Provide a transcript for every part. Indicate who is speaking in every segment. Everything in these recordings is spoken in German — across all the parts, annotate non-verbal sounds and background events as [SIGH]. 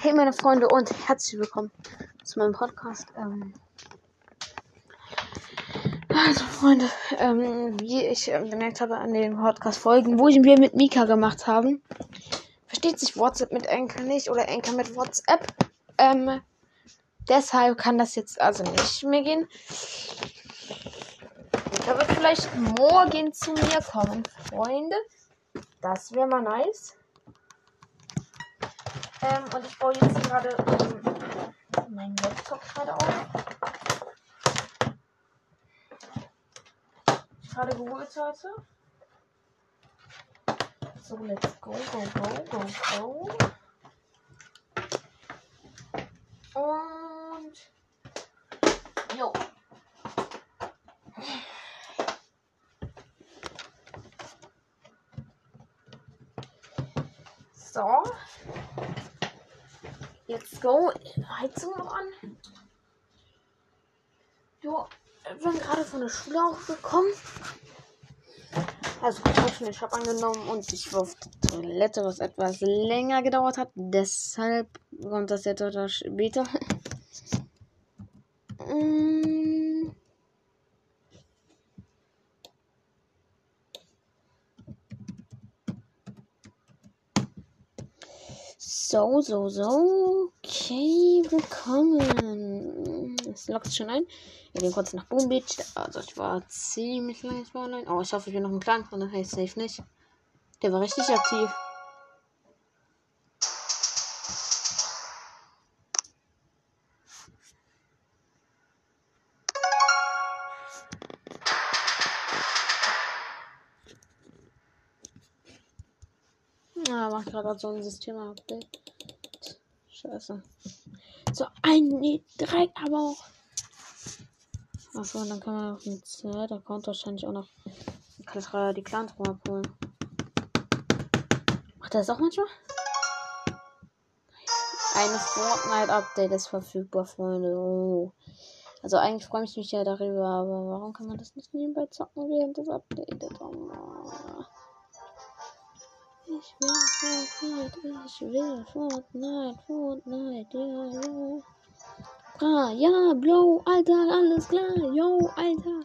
Speaker 1: Hey meine Freunde und herzlich willkommen zu meinem Podcast. Ähm also Freunde, ähm, wie ich äh, gemerkt habe an den Podcast-Folgen, wo ich wir mit Mika gemacht haben, versteht sich WhatsApp mit Anchor nicht oder Anchor mit WhatsApp. Ähm, deshalb kann das jetzt also nicht mehr gehen. Mika wird vielleicht morgen zu mir kommen, Freunde. Das wäre mal nice. Ähm, und ich baue jetzt gerade ähm, meinen Laptop gerade auf. Gerade geholt heute. So, let's go, go, go, go, go. Und. Jo. So. Let's go. Heizung noch an. Jo, bin gerade von der Schule auch gekommen. Also ich habe angenommen und ich war auf die Toilette, was etwas länger gedauert hat. Deshalb kommt das jetzt oder später. [LAUGHS] mm. So, so, so. Okay, willkommen. Es lockt schon ein. Wir gehen kurz nach Boom Beach. Also ich war ziemlich lange online. Oh, ich hoffe, ich bin noch im Clan drin. Das heißt safe nicht. Der war richtig aktiv. Macht gerade so ein System-Update. Scheiße. So, ein, nee, drei, aber auch. Achso, und dann kann man auf dem Z-Account wahrscheinlich auch noch die Clans abholen. Macht er das auch manchmal? Eine Fortnite-Update ist verfügbar, Freunde. Oh. Also eigentlich freue ich mich ja darüber, aber warum kann man das nicht nebenbei zocken, während das updatet? Oh. Ich will Fortnite, ich will Fortnite, Fortnite, ja, ja. Ah, ja, Bro, Alter, alles klar, yo, Alter.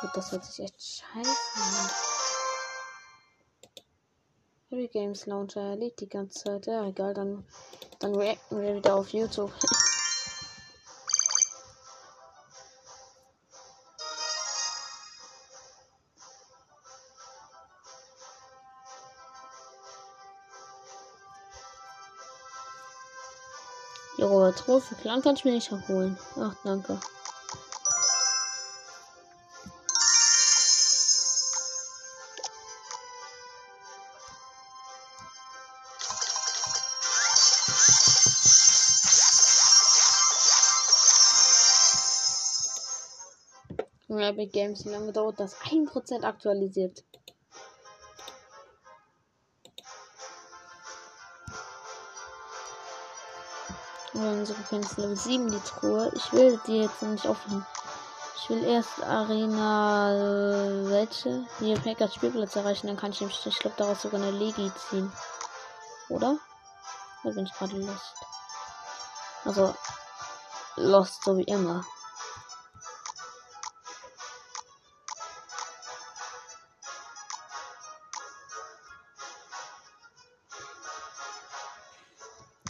Speaker 1: Gut, das hört sich echt scheiße an. Heavy Games Launcher lädt die ganze Zeit. Ja, egal, dann, dann reacten wir wieder auf YouTube. [LAUGHS] Trophäe Clan kann ich mir nicht abholen. Ach, danke. Epic Games, wie lange dauert das? 1% aktualisiert. Unsere Fans Level 7 die Truhe. Ich will die jetzt nicht öffnen. Ich will erst Arena äh, welche? Hier Packers Spielplatz erreichen, dann kann ich nämlich, ich glaube, daraus sogar eine Legi ziehen. Oder? Da bin ich gerade lost. Also lost so wie immer.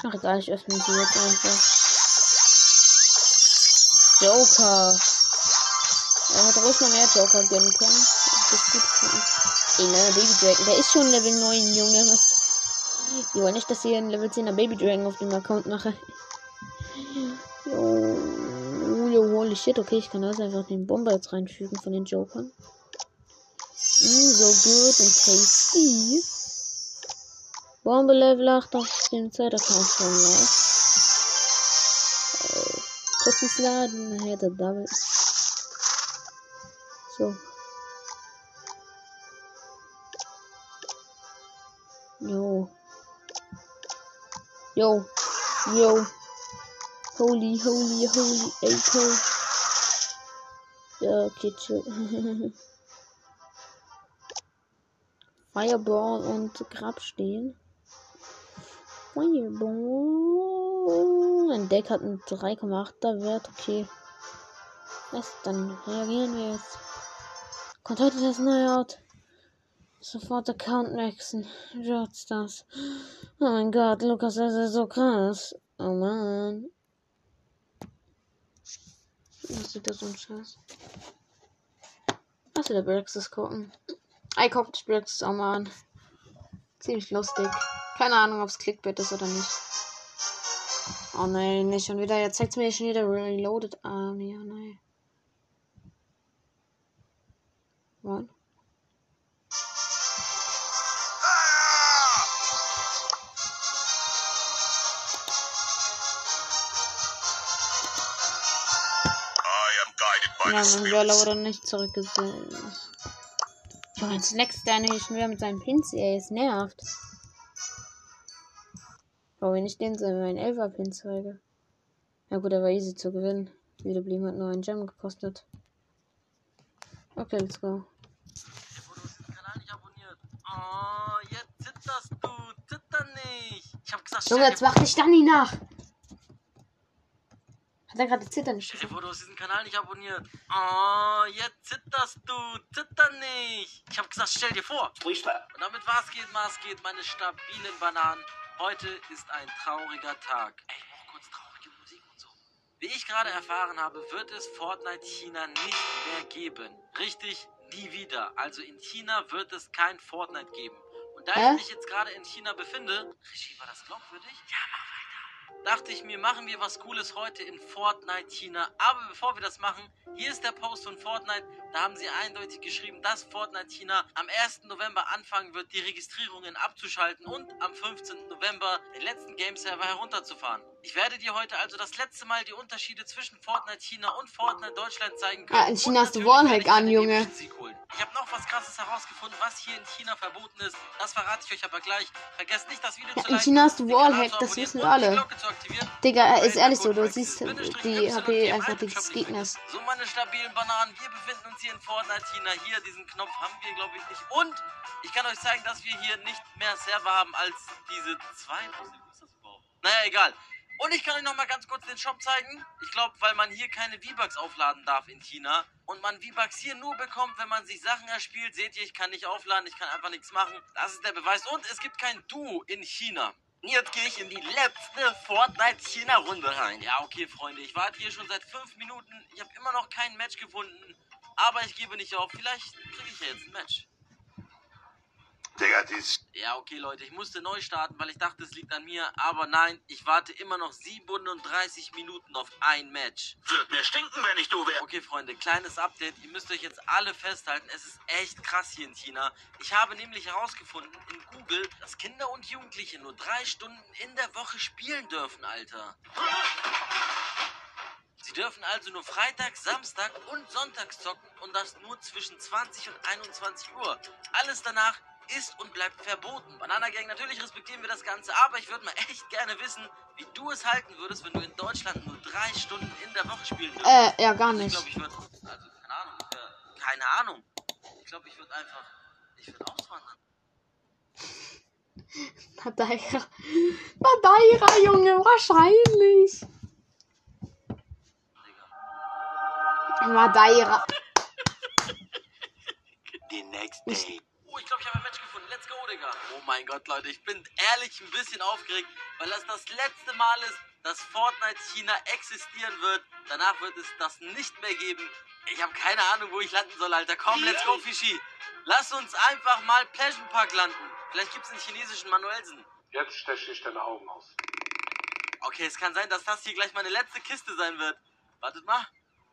Speaker 1: Ach egal, ich öffne sie jetzt einfach. Joker. Er hätte ruhig noch mehr Joker gönnen können. Das ist gut ihn. Ey, nein, Baby Dragon. Der ist schon Level 9, Junge. Was? Die wollen nicht, dass ihr einen Level 10er Baby Dragon auf dem Account mache. Jo, jo, holy shit. Okay, ich kann also einfach den Bomber jetzt reinfügen von den Jokern. Mm, so gut und tasty. Bombe Level 8 auf dem Zeitaccount schon mal. Äh, Cookies laden, hätte Double. So. Jo. Jo. Jo. Holy, holy, holy, Echo. Ja, okay, chill. [LAUGHS] Fireball und Grab stehen. Ein Deck hat einen 3,8er Wert, okay. Was, dann reagieren wir jetzt. Kommt heute das neue Out. Sofort Account wechseln. Das. Oh mein Gott, Lukas, das ist so krass. Oh man. Was sieht das so ein Scheiß? Lass wieder Brexis gucken. Guck das Brexis auch mal an. Ziemlich lustig. Keine Ahnung, ob es Clickbait ist oder nicht. Oh nein, nicht schon wieder. Jetzt zeigt mir schon wieder Reloaded Army. Oh nein. Was? Ja, mein Brawler wurde nicht zurückgesetzt. Junge, jetzt next der nicht schon wieder mit seinem Pins, ey, es nervt. Aber wenn ich den so meinen Elfer Pin zeige. Ja gut, er war easy zu gewinnen. Wiederblieben hat nur ein Gem gekostet. Okay, let's go.
Speaker 2: Oh, jetzt zitterst du. Zitter nicht. Ich hab gesagt,
Speaker 1: Junge, jetzt mach dich dann nie nach. Hat er gerade zittern
Speaker 2: dir vor, du hast diesen Kanal nicht abonniert. Oh, jetzt zitterst du. Zitter nicht. Ich hab gesagt, stell dir vor. Und damit was geht, was geht, meine stabilen Bananen. Heute ist ein trauriger Tag. Ey, auch kurz traurige Musik und so. Wie ich gerade erfahren habe, wird es Fortnite China nicht mehr geben. Richtig, nie wieder. Also in China wird es kein Fortnite geben. Und da
Speaker 1: Hä?
Speaker 2: ich mich jetzt gerade in China befinde, Regie, war das glaubwürdig? Ja, mach. Dachte ich mir, machen wir was Cooles heute in Fortnite China. Aber bevor wir das machen, hier ist der Post von Fortnite. Da haben sie eindeutig geschrieben, dass Fortnite China am 1. November anfangen wird, die Registrierungen abzuschalten und am 15. November den letzten Game-Server herunterzufahren. Ich werde dir heute also das letzte Mal die Unterschiede zwischen Fortnite China und Fortnite Deutschland zeigen können.
Speaker 1: Ah, in China hast du
Speaker 2: ich
Speaker 1: an, Junge.
Speaker 2: Ich habe noch was krasses herausgefunden, was hier in China verboten ist. Das verrate ich euch aber gleich. Vergesst nicht, das Video
Speaker 1: Ja,
Speaker 2: zu
Speaker 1: in
Speaker 2: liken,
Speaker 1: China hast du Wallhack, das wissen wir alle. Digga, ist ehrlich so, du siehst die HP einfach des Gegners.
Speaker 2: So, meine stabilen Bananen, wir befinden uns hier in Fortnite China. Hier, diesen Knopf haben wir, glaube ich, nicht. Und ich kann euch zeigen, dass wir hier nicht mehr Server haben als diese zwei. Wo ist das überhaupt? Naja, egal. Und ich kann euch noch mal ganz kurz den Shop zeigen. Ich glaube, weil man hier keine V-Bucks aufladen darf in China. Und man V-Bucks hier nur bekommt, wenn man sich Sachen erspielt. Seht ihr, ich kann nicht aufladen, ich kann einfach nichts machen. Das ist der Beweis. Und es gibt kein Duo in China. Jetzt gehe ich in die letzte Fortnite-China-Runde rein. Ja, okay, Freunde. Ich warte hier schon seit fünf Minuten. Ich habe immer noch kein Match gefunden. Aber ich gebe nicht auf. Vielleicht kriege ich ja jetzt ein Match.
Speaker 3: Digga, dies.
Speaker 2: Ja, okay, Leute, ich musste neu starten, weil ich dachte, es liegt an mir. Aber nein, ich warte immer noch 37 Minuten auf ein Match.
Speaker 3: Wird mir stinken, wenn ich du wär.
Speaker 2: Okay, Freunde, kleines Update. Ihr müsst euch jetzt alle festhalten. Es ist echt krass hier in China. Ich habe nämlich herausgefunden in Google, dass Kinder und Jugendliche nur drei Stunden in der Woche spielen dürfen, Alter. Sie dürfen also nur Freitag, Samstag und Sonntags zocken und das nur zwischen 20 und 21 Uhr. Alles danach ist und bleibt verboten. Banana Gang, natürlich respektieren wir das Ganze, aber ich würde mal [LAUGHS] echt gerne wissen, wie du es halten würdest, wenn du in Deutschland nur drei Stunden in der Woche spielen dürftest.
Speaker 1: Äh, ja, gar
Speaker 2: Also ich
Speaker 1: nicht.
Speaker 2: glaube, ich würde, also keine Ahnung, ich wär, keine Ahnung. Ich glaube, ich würde einfach, ich würde auswandern. [LAUGHS]
Speaker 1: Madeira. Madeira, Junge, wahrscheinlich.
Speaker 2: Digga.
Speaker 1: Madeira.
Speaker 3: The next day.
Speaker 2: Oh, ich glaube, ich habe. Let's go, Digga. Oh mein Gott, Leute, ich bin ehrlich ein bisschen aufgeregt, weil das das letzte Mal ist, dass Fortnite China existieren wird. Danach wird es das nicht mehr geben. Ich habe keine Ahnung, wo ich landen soll, Alter. Komm, let's go, Fischi. Lass uns einfach mal Pleasure Park landen. Vielleicht gibt's einen chinesischen Manuelsen.
Speaker 4: Jetzt steche ich deine Augen aus.
Speaker 2: Okay, es kann sein, dass das hier gleich meine letzte Kiste sein wird. Wartet mal.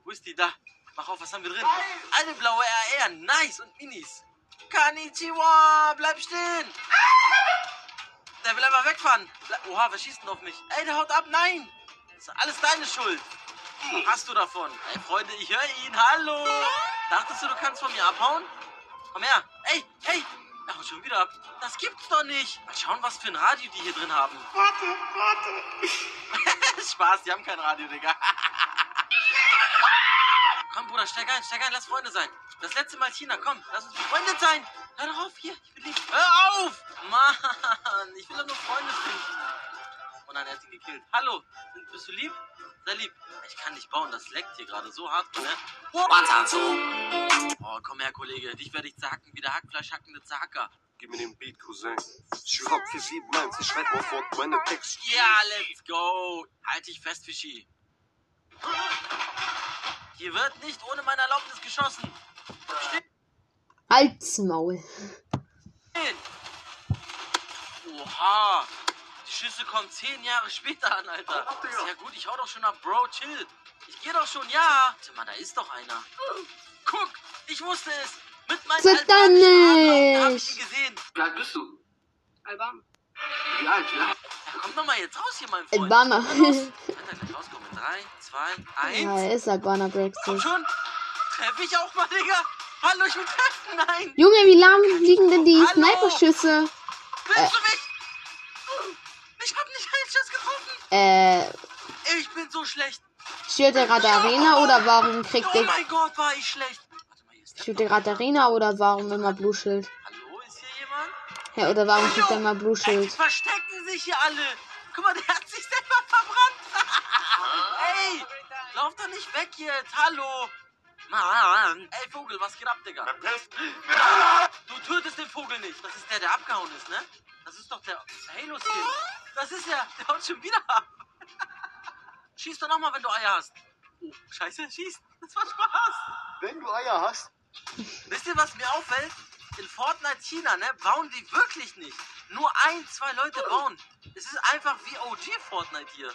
Speaker 2: Wo ist die? Da. Mach auf, was haben wir drin? Eine blaue RR. Nice und Minis. Konnichiwa. Bleib stehen. Der will einfach wegfahren. Oha, wer schießt denn auf mich? Ey, der haut ab. Nein. Das ist alles deine Schuld. Was hast du davon? Ey, Freunde, ich höre ihn. Hallo. Dachtest du, du kannst von mir abhauen? Komm her. Ey, hey. Er haut schon wieder ab. Das gibt's doch nicht. Mal schauen, was für ein Radio die hier drin haben. [LAUGHS] Spaß, die haben kein Radio, Digga. Bruder, steig ein, steig ein, lass Freunde sein. Das letzte Mal China, komm, lass uns befreundet sein. Hör doch auf, hier, ich will dich. Hör auf! Mann, ich will doch nur Freunde finden. und dann hat ihn gekillt. Hallo, bist du lieb? Sei lieb. Ich kann nicht bauen, das leckt hier gerade so hart, ne? Oh, oh komm her, Kollege. Dich werde ich zacken wie der Hackfleisch hackende Zacker.
Speaker 5: Gib mir den Beat, Cousin. Ich rock 471, ich schreib auf meine Text.
Speaker 2: Ja, let's go. Halt dich fest, Fischi. Hier wird nicht ohne meine Erlaubnis geschossen.
Speaker 1: Halt's Maul.
Speaker 2: Stehen. Oha. Die Schüsse kommen zehn Jahre später an, Alter. Ist ja gut, ich hau doch schon ab, Bro, chill. Ich geh doch schon, ja. Warte mal, da ist doch einer. Guck, ich wusste es. Mit meinen
Speaker 1: Sag dann
Speaker 2: albanischen hab ich ihn gesehen.
Speaker 3: Wie alt bist du?
Speaker 6: Alban.
Speaker 3: Wie alt, ja?
Speaker 2: Ja, komm doch mal jetzt raus hier, mein Freund.
Speaker 1: Albaner.
Speaker 2: Kann er gleich rauskommen? In Drei, zwei, eins.
Speaker 1: ja, er ist Albaner
Speaker 2: Komm
Speaker 1: Brexit.
Speaker 2: schon. Treff ich auch mal, Digga. Hallo, ich will treffen. Nein.
Speaker 1: Junge, wie lahm liegen denn die? Sniperschüsse?
Speaker 2: Willst du mich? Ich hab nicht einen Schuss getroffen.
Speaker 1: Äh,
Speaker 2: Ich bin so schlecht.
Speaker 1: spielt der gerade Arena oder warum kriegt
Speaker 2: Oh
Speaker 1: der,
Speaker 2: mein Gott, war ich schlecht. Warte mal, hier ist der.
Speaker 1: spielt der gerade Arena oder warum immer Blue Shield? Ja, oder warum kriegt er immer Blue
Speaker 2: Ey,
Speaker 1: Shield?
Speaker 2: verstecken sich hier alle. Guck mal, der hat sich selber verbrannt. [LAUGHS] Ey, lauf doch nicht weg jetzt. Hallo. Mann. Ey, Vogel, was geht ab, Digga? Du tötest den Vogel nicht. Das ist der, der abgehauen ist, ne? Das ist doch der Halo-Skin. Das ist er. Der haut schon wieder ab. [LAUGHS] Schieß doch nochmal, wenn du Eier hast. Oh, scheiße, schieß. Das war Spaß.
Speaker 5: Wenn du Eier hast,
Speaker 2: Wisst ihr, was mir auffällt? In Fortnite China, ne, bauen die wirklich nicht. Nur ein, zwei Leute bauen. Es ist einfach wie OG Fortnite hier.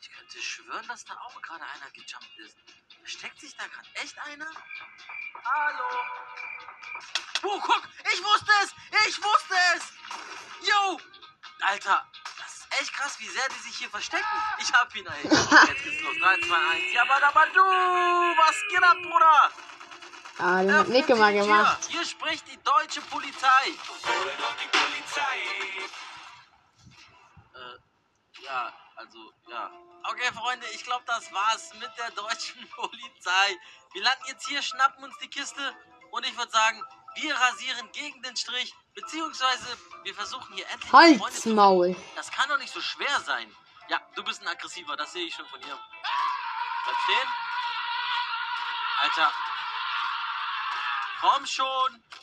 Speaker 2: Ich könnte schwören, dass da auch gerade einer gejumpt ist. Versteckt sich da gerade echt einer? Hallo? Oh, guck, ich wusste es! Ich wusste es! Yo! Alter, das ist echt krass, wie sehr die sich hier verstecken. Ich hab ihn, ey. Jetzt geht's los. 3, 2, 1. Ja, aber du! Was geht ab, Bruder?
Speaker 1: Ah, den hat
Speaker 2: Öffnen
Speaker 1: Nick
Speaker 2: Sie
Speaker 1: mal
Speaker 2: die
Speaker 1: gemacht.
Speaker 2: Hier spricht die deutsche Polizei. Äh, ja, also, ja. Okay, Freunde, ich glaube, das war's mit der deutschen [LAUGHS] Polizei. Wir landen jetzt hier, schnappen uns die Kiste und ich würde sagen, wir rasieren gegen den Strich, beziehungsweise wir versuchen hier endlich Freunde
Speaker 1: Halt's
Speaker 2: zu
Speaker 1: Maul.
Speaker 2: das kann doch nicht so schwer sein. Ja, du bist ein aggressiver, das sehe ich schon von hier. Bleib stehen. Alter. Komm schon.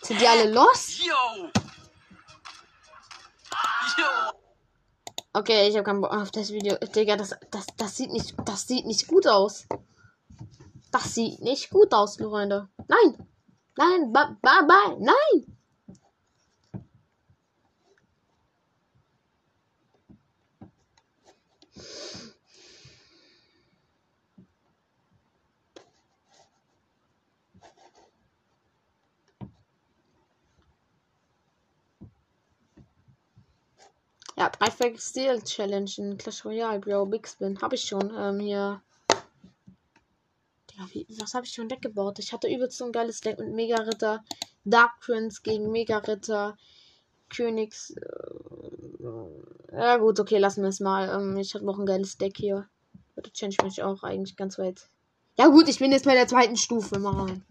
Speaker 1: Sind die alle lost?
Speaker 2: Yo. Yo.
Speaker 1: Okay, ich habe keinen Bock auf das Video. Digga, das, das, das sieht nicht, das sieht nicht gut aus. Das sieht nicht gut aus, Freunde. Nein. Nein, bye, bye, bye. Nein. Ja, dreifach Steel Challenge in Clash Royale, Bro, Big Spin. Hab ich schon, ähm, hier. Digga, wie, was habe ich schon weggebaut? Ich hatte übelst so ein geiles Deck mit Mega Ritter, Dark Prince gegen Mega Ritter, Königs. Äh, ja, gut, okay, lassen wir es mal. Ähm, ich habe noch ein geiles Deck hier. Da change ich mich auch eigentlich ganz weit. Ja, gut, ich bin jetzt bei der zweiten Stufe, Mann.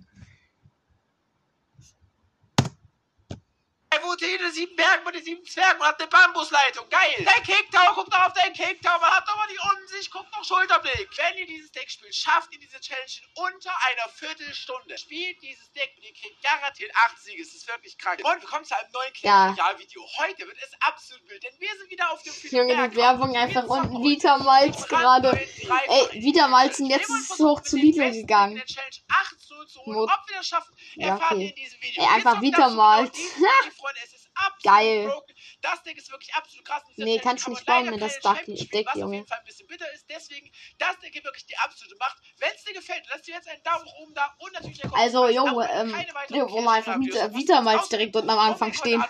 Speaker 7: Er wohnt hinter sieben Bergen bei den sieben Zwergen und hat eine Bambusleitung. Geil. Dein Cake-Tower, guckt doch auf deinen Cake-Tower. Hat doch mal die Umsicht, guckt noch Schulterblick. Wenn ihr dieses Deck spielt, schafft ihr diese Challenge in unter einer Viertelstunde. Spielt dieses Deck und ihr kriegt garantiert acht Siege. Es ist wirklich krank. Und willkommen zu einem neuen
Speaker 1: Ja.
Speaker 7: Clash-Royale-Video. Heute wird es absolut wild, denn wir sind wieder auf dem vierten
Speaker 1: Junge, die Werbung einfach unten. Vita Malz gerade. Ey, Vita Malzen, jetzt ist es hoch zu Lidl gegangen.
Speaker 7: Der Challenge 8 zu zu holen.
Speaker 1: Mo-
Speaker 7: Ob wir das schaffen,
Speaker 1: Ja, okay.
Speaker 7: wir in diesem Video.
Speaker 1: Ey, einfach
Speaker 7: Wir
Speaker 1: Vita Malz. [LAUGHS]
Speaker 7: Freunde, es ist absolut
Speaker 1: Geil.
Speaker 7: broken. Das Deck ist wirklich absolut krass.
Speaker 1: Nee, kannst
Speaker 7: kann
Speaker 1: nicht
Speaker 7: man
Speaker 1: bauen, wenn das Deck- Deck,
Speaker 7: was auf
Speaker 1: Junge.
Speaker 7: jeden Fall ein bisschen bitter ist. Deswegen, das Deck hier wirklich die absolute Macht. Wenn es dir gefällt, lass dir jetzt einen Daumen nach oben da und natürlich einen
Speaker 1: Also. Junge, ähm, wir wollen
Speaker 7: Videos
Speaker 1: einfach Vita Malz
Speaker 7: außerdem
Speaker 1: direkt unten am Anfang stehen.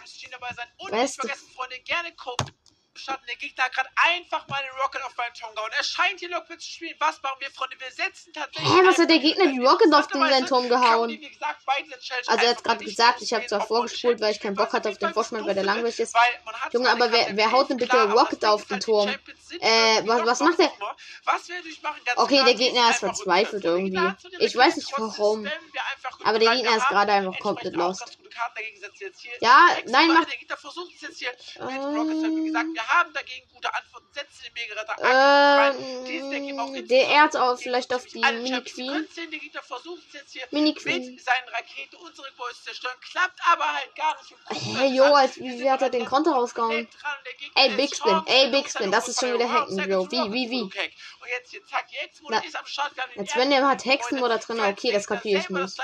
Speaker 1: Beste.
Speaker 7: Freunde, gerne Code Schatten, der Gegner hat gerade einfach mal einen Rocket auf meinen Turm gehauen. Er scheint hier Lockpit zu spielen. Was machen wir, Freunde? Wir setzen tatsächlich.
Speaker 1: Hä, was hat der Gegner
Speaker 7: diese
Speaker 1: Rocket auf den seinen Turm gehauen?
Speaker 7: die, gesagt,
Speaker 1: Also er hat gerade gesagt, ich habe zwar vorgespult, weil ich keinen Bock hatte auf den Vorspann, weil der langweilig ist. Junge, aber wer- wer haut denn bitte Rocket auf den Turm? Äh, was- was macht der?
Speaker 7: Was wir natürlich machen,
Speaker 1: Okay,
Speaker 7: klar,
Speaker 1: der Gegner ist verzweifelt irgendwie. Ich weiß nicht warum. Aber der Gegner ist gerade einfach komplett lost.
Speaker 7: Karten dagegen setzen jetzt hier.
Speaker 1: Ja, nein, mach-
Speaker 7: Der Gegner versucht es jetzt hier mit. Rockets. Wie gesagt, wir haben dagegen gute Antworten. Setzen den auch
Speaker 1: Ähm, der auch
Speaker 7: geben,
Speaker 1: vielleicht auf die. Mini-Queen.
Speaker 7: Der Gegner versucht es jetzt hier mit seinen Raketen unsere zu zerstören. Klappt aber halt gar nicht.
Speaker 1: Hey, yo, als wie, hat er den Konter rausgehauen? Ey, Big Spin, ey. Big Spin, das ist schon wieder hacken, Bro. Wie, wie, wie?
Speaker 7: Und jetzt hier, zack, die Hexenmode
Speaker 1: Na,
Speaker 7: ist am Start.
Speaker 1: Als wenn der hat
Speaker 7: Gebäude.
Speaker 1: drin, okay, das
Speaker 7: Frank
Speaker 1: kapier ich nicht.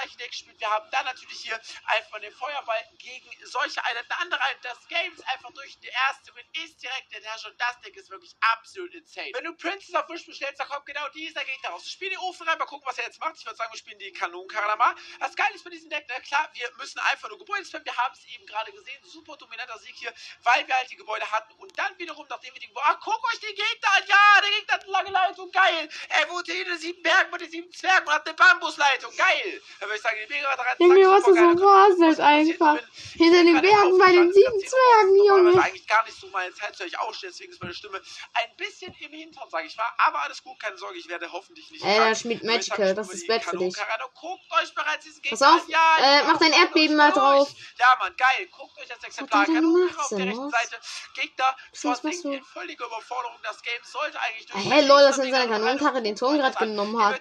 Speaker 7: Wir haben dann natürlich hier einfach den Feuerball gegen solche. Eine andere das Game ist einfach durch. Der erste Win ist direkt der Herrscher und das Deck ist wirklich absolut insane. Wenn du Princess auf Wish bestellst, dann kommt genau dieser Gegner raus. Spiel den Ofen rein, mal gucken, was er jetzt macht. Ich würde sagen, wir spielen die Kanonenkarre mal. Das Geile ist bei diesem Deck, na klar, wir müssen einfach nur Gebäude spammen. Wir haben es eben gerade gesehen. Super dominanter Sieg hier, weil wir halt die Gebäude hatten. Und dann wiederum, nachdem wir die Gebäude. Ach, guck euch den Gegner an. Ja, der Gegner hat eine lange Leitung. Geil. Er wohnt hinter den sieben Bergen mit den sieben Zwergen und hat eine Bambusleitung. Geil. Da würde ich sagen, die Mega rein.
Speaker 1: Junge, was du so raselt einfach. Hinter den Bergen bei den sieben Zwergen, Junge.
Speaker 7: Das eigentlich gar nicht so meine Zeit zu euch deswegen ist meine Stimme ein bisschen im Hintern, sage ich mal. Aber alles gut, keine Sorge, ich werde hoffentlich nicht. Ich würde
Speaker 1: Magical, das ist bad
Speaker 7: die
Speaker 1: für dich.
Speaker 7: Guckt euch bereits diesen Gegner
Speaker 1: Pass auf.
Speaker 7: Ja,
Speaker 1: äh,
Speaker 7: die
Speaker 1: mach dein
Speaker 7: macht
Speaker 1: Erdbeben mal drauf.
Speaker 7: Ja, Mann, geil. Guckt euch das Exemplar an. auf der rechten? Seite. Gegner
Speaker 1: Was machst
Speaker 7: versinken
Speaker 1: du?
Speaker 7: in völliger Überforderung. Das Game sollte eigentlich durch.
Speaker 1: Hä, lol, dass er in seiner Kanonenkarre den Turm gerade genommen hat.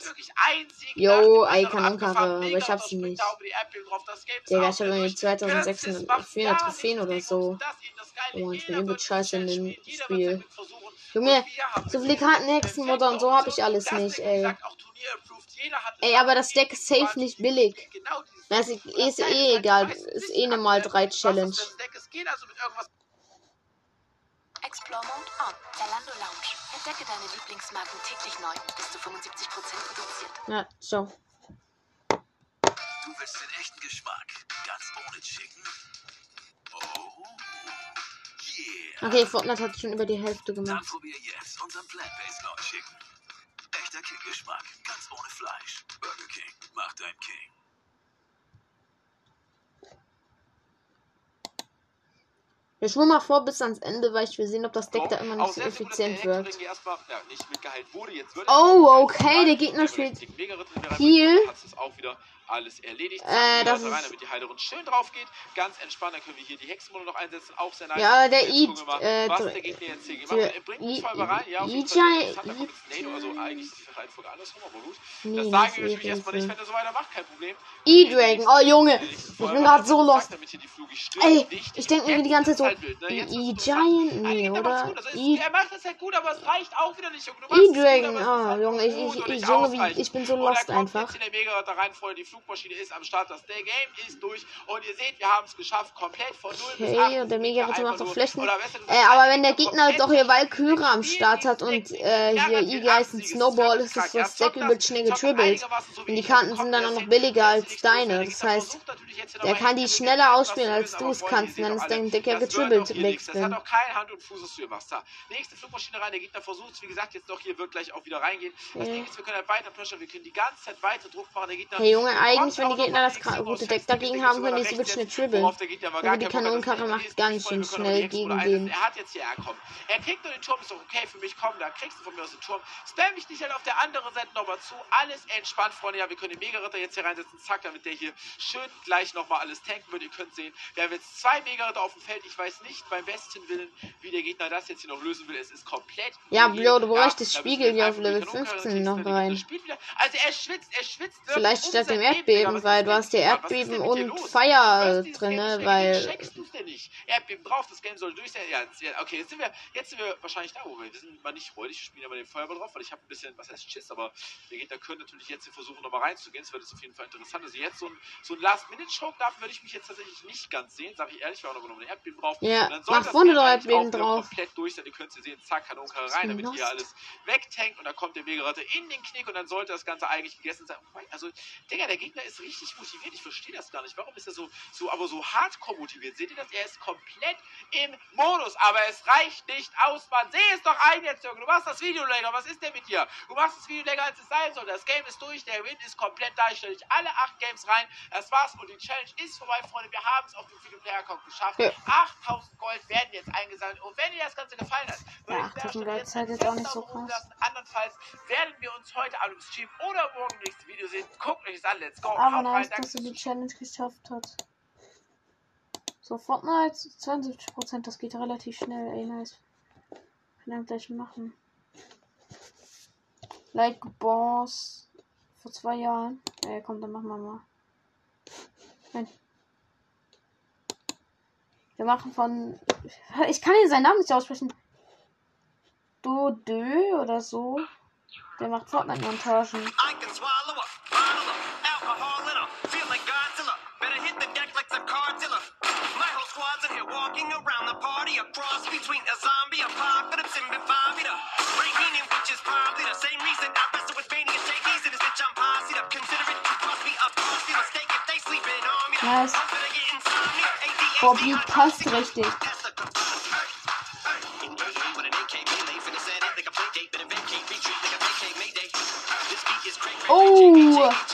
Speaker 1: Jo, ey, Kanonenkarre, aber ich hab sie nicht. Digga, ich habe irgendwie 2600, 400 Trophäen oder so. Oh, ich bin übel scheiße in dem Spiel. Junge, so viele Karten Hexenmutter und so habe ich alles nicht, ey. Ey, aber das Deck ist safe nicht billig. Das ist, ist eh egal, ist eh eine mal 3 Challenge.
Speaker 6: Explore Mode on. Zalando Lounge. Entdecke deine Lieblingsmarken täglich neu. Bis zu 75% reduziert.
Speaker 1: Ja, so.
Speaker 8: Du willst den echten Geschmack, ganz ohne Chicken? Oh, yeah.
Speaker 1: Okay, Fortnite hat schon über die Hälfte
Speaker 8: Dann
Speaker 1: gemacht.
Speaker 8: probier jetzt unseren Plant-Based Long Chicken. Echter King-Geschmack, ganz ohne Fleisch. Burger King, mach dein King.
Speaker 1: Wir schwimmen mal vor bis ans Ende, weil ich will sehen, ob das Deck da immer nicht so effizient wird.
Speaker 7: Erstmal, ja, nicht wurde.
Speaker 1: Oh, okay, der Gegner spielt Heal.
Speaker 7: Alles erledigt.
Speaker 1: Äh, das
Speaker 7: rein, damit die Heilerin schön drauf geht. Ganz entspannt, dann können wir hier die Hexenmode noch einsetzen. Auch sehr nice.
Speaker 1: Ja, der
Speaker 7: mal,
Speaker 1: äh,
Speaker 7: was der Gegner jetzt hier gemacht hat. Er bringt die Feuerwehr rein. Ja, auf jeden Fall also eigentlich ist die Reihenfolge andersrum, aber gut. Das sagen wir natürlich erstmal nicht, wenn er so weitermacht, kein Problem.
Speaker 1: E-Dragon, oh Junge, ich bin gerade so lost. Ey, ich denke mir die ganze Zeit so, E-Giant? Nee, oder?
Speaker 7: Also Er macht das halt gut, aber es reicht auch wieder nicht.
Speaker 1: E-Dragon,
Speaker 7: halt
Speaker 1: Junge, ich, bin so
Speaker 7: Und er
Speaker 1: lost
Speaker 7: kommt
Speaker 1: einfach.
Speaker 7: Jetzt in der Mega da rein, Freunde. Die Flugmaschine ist am Start. Das der Game ist durch. Und ihr seht, wir haben es geschafft. Komplett von 0 bis 8.
Speaker 1: Okay, und der Mega-Ritter macht doch Flächen. Äh, aber wenn der Gegner doch hier Valkyrie am Start hat und äh, hier Igel heißt ein. Snowball, ist das Deck
Speaker 7: zockt
Speaker 1: übel schnell getribbelt.
Speaker 7: so
Speaker 1: Und die. Karten sind dann auch noch billiger als deine. Das heißt, der kann die schneller
Speaker 7: zu
Speaker 1: ausspielen, als du es kannst. Und dann ist dein
Speaker 7: alle,
Speaker 1: Deck ja
Speaker 7: das wird
Speaker 1: getribbelt.
Speaker 7: Das hat auch kein Hand und Fuß, was machst. Da. Nächste Flugmaschine rein, der Gegner versucht es, wie gesagt, jetzt doch hier wird gleich auch wieder reingehen. Das. Ding ist, wir können halt weiter pushen, wir können die ganze Zeit weiter Druck machen. Der Gegner
Speaker 1: Hey Junge, eigentlich, wenn die Gegner das gute Deck dagegen haben, können die so
Speaker 7: rechts
Speaker 1: schnell dribbeln.
Speaker 7: aber
Speaker 1: die.
Speaker 7: Das
Speaker 1: Kanonenkarre macht ganz schön schnell gegen den.
Speaker 7: Er hat jetzt hier herkommen. Er kriegt nur den Turm, ist doch okay für mich, komm, da kriegst du von mir aus den Turm. Spam mich nicht halt auf der anderen Seite nochmal zu. Alles entspannt, Freunde. Ja, wir können den Mega-Ritter jetzt hier reinsetzen. Zack, damit der hier schön gleich nochmal alles tanken wird. Ihr könnt sehen, wir haben jetzt zwei Mega-Ritter auf dem Feld. Ich weiß nicht beim besten Willen, wie der Gegner das jetzt hier noch lösen will. Es ist komplett.
Speaker 1: Ja. Bro, du bräuchtest
Speaker 7: da müssen wir
Speaker 1: Spiegel hier auf Level
Speaker 7: Kanonenkarre
Speaker 1: 15
Speaker 7: kriegen,
Speaker 1: noch rein.
Speaker 7: Also er schwitzt, er schwitzt. wirklich
Speaker 1: Vielleicht statt dem
Speaker 7: Leben,
Speaker 1: Erdbeben, weil du hast
Speaker 7: denn
Speaker 1: Erdbeben und
Speaker 7: dieses
Speaker 1: drinne,
Speaker 7: Game schnell,
Speaker 1: weil-
Speaker 7: checkst du's denn nicht? Erdbeben drauf, das Game soll durch sein. Ja, ja, okay, jetzt sind wir, jetzt sind wir wahrscheinlich da, wo wir, wir sind mal nicht freudig, wir spielen aber den Feuerball drauf, weil ich habe ein bisschen, was heißt Schiss, aber der Gegner könnte natürlich jetzt versuchen, nochmal reinzugehen. Das wird jetzt auf jeden Fall interessant. Also jetzt so ein, so ein Last-Minute-Choke, dafür würde ich mich jetzt tatsächlich nicht ganz sehen, sage ich ehrlich, wir haben auch noch ein Erdbeben drauf.
Speaker 1: Ja, mach vorne doch Erdbeben drauf.
Speaker 7: komplett durch sein. Ihr könnt hier sehen, zack, Kanonenkarre
Speaker 1: Was
Speaker 7: rein, damit hier
Speaker 1: Lost.
Speaker 7: alles wegtankt und dann kommt der Wegeretter in den Knick und dann sollte das Ganze eigentlich gegessen sein. Also, Digga, der Gegner ist richtig motiviert. Ich verstehe das gar nicht. Warum ist er so, so, aber so hardcore motiviert? Seht ihr das? Er ist komplett im Modus, aber es reicht nicht aus, Mann. Seh es doch ein jetzt, Junge. Du machst das Video länger. Was ist denn mit dir? Du machst das Video länger, als es sein soll. Das Game ist durch. Der Win ist komplett da. Ich stelle euch alle acht Games rein. Das war's und die Challenge ist vorbei, Freunde. Wir haben es auf dem Video-Player-Account geschafft.
Speaker 1: Ja.
Speaker 7: 8000 Gold werden jetzt eingesammelt. Und wenn dir das Ganze gefallen hat, würde
Speaker 1: Ja,
Speaker 7: ich
Speaker 1: 8000
Speaker 7: sehr
Speaker 1: Gold
Speaker 7: jetzt
Speaker 1: auch nicht so krass.
Speaker 7: lassen. Andernfalls werden wir uns heute Abend im Stream oder morgen im nächsten Video sehen. Guckt euch das an. Let's go.
Speaker 1: Aber nice, dass du die Challenge geschafft hast. So, Fortnite 72%, das geht relativ schnell, ey, nice. Kann dann gleich machen. Like Boss vor zwei Jahren. Ja, komm, dann machen wir mal. Nein. Wir machen von. Ich kann hier seinen Namen nicht aussprechen. Dodö oder so. Der macht Fortnite-Montagen.
Speaker 9: Party, a cross between a zombie apocalypse and Bobby the Rahini, which is probably the same reason I wrestle with Mania Shakies and this bitch I'm posse up. Consider it to cost me a costly mistake if they sleeping on me.
Speaker 1: Nice.
Speaker 9: I'm gonna get insomnia. ADHD,
Speaker 1: Bobby passt richtig. Oh!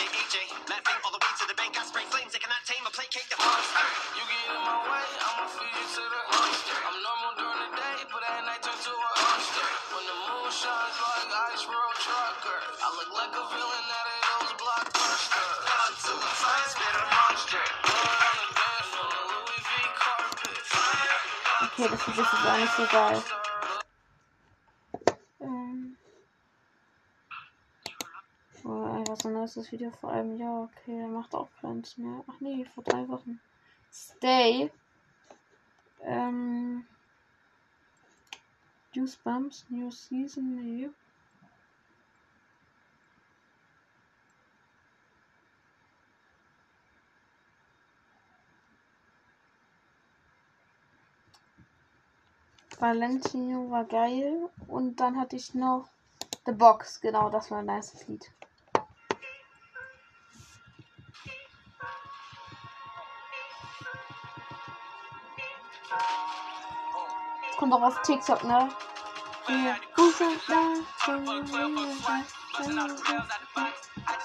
Speaker 1: Okay, das ist jetzt gar nicht so geil. Ähm. Oh, so ein neues Video vor einem Jahr. Okay, der macht auch keins mehr. Ach nee, vor drei Wochen. Stay. Ähm. Juice Bumps, New Season, nee. Valentino war geil. Und dann hatte ich noch The Box. Genau, das war ein nice Lied. Das kommt auch auf TikTok, ne?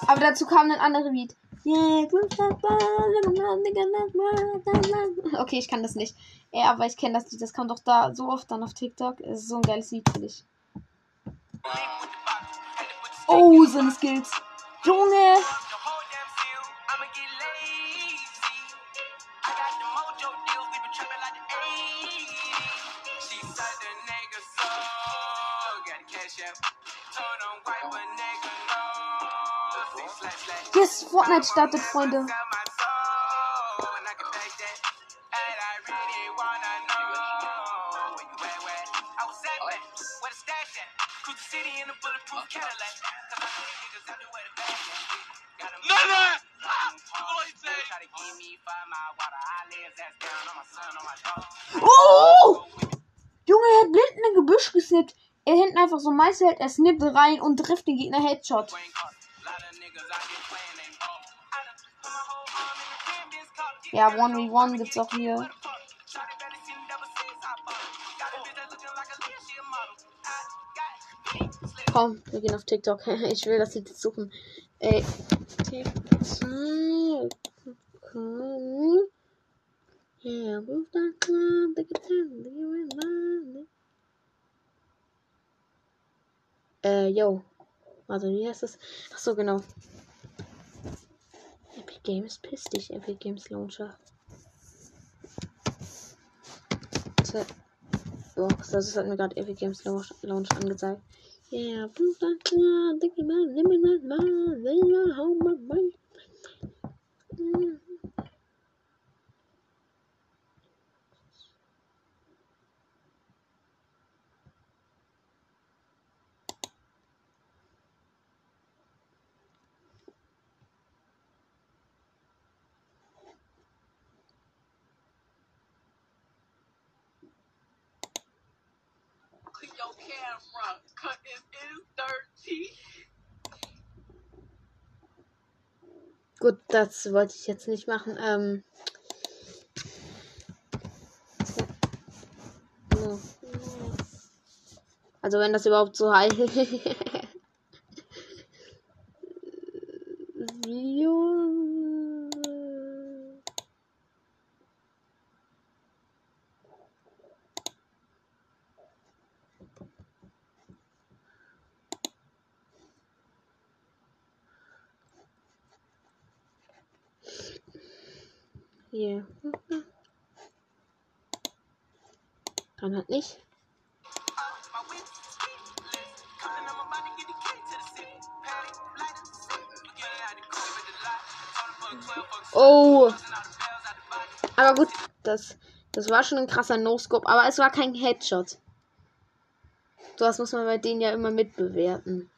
Speaker 1: Aber dazu kam ein anderes Lied. Okay, ich kann das nicht. Ja, aber ich kenne das Lied. Das kommt doch da so oft dann auf TikTok. Es ist so ein geiles Lied, finde ich. Oh, so eine Skills. Junge! Fortnite startet, Freunde. Oh! Junge, er hat ein Gebüsch gesnippt. Er hinten einfach so Meister hält, er snippt rein und trifft den Gegner Headshot. Ja, 1v1 gibt's auch hier. Komm, wir gehen auf TikTok. [LAUGHS] Ich will, das suchen. Ey. TikTok. Yeah, move that club, guitar, the guitar. Äh, yo. Also, wie heißt das? Ach so, genau. Games, piss dich, Epic Games Launcher. Oh, das hat mir gerade Epic Games Launch, Launch angezeigt. Yeah, limit that man, they are home, my mind. Gut, das wollte ich jetzt nicht machen. Ähm. so. Also wenn das überhaupt so heißt. [LAUGHS] Video. Hier. Dann halt nicht. Oh. Aber gut, das, das war schon ein krasser No-Scope, aber es war kein Headshot. Das muss man bei denen ja immer mitbewerten.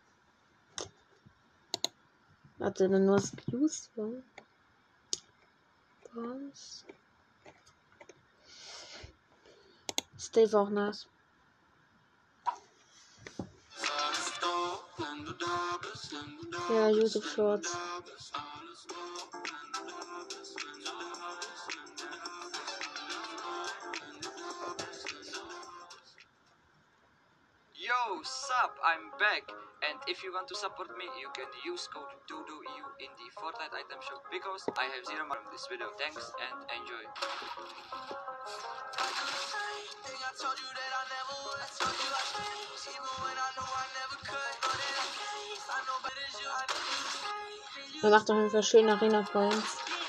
Speaker 1: Warte, dann nur Excuse. Was? Steve auch nice. Ja, YouTube Shorts.
Speaker 10: Yo, sup, I'm back. And if you want to support me, you can use code DUDUEU in the Fortnite item shop because I have zero money from this video. Thanks and enjoy.
Speaker 1: Er macht auf jeden Fall schöne Arena Points.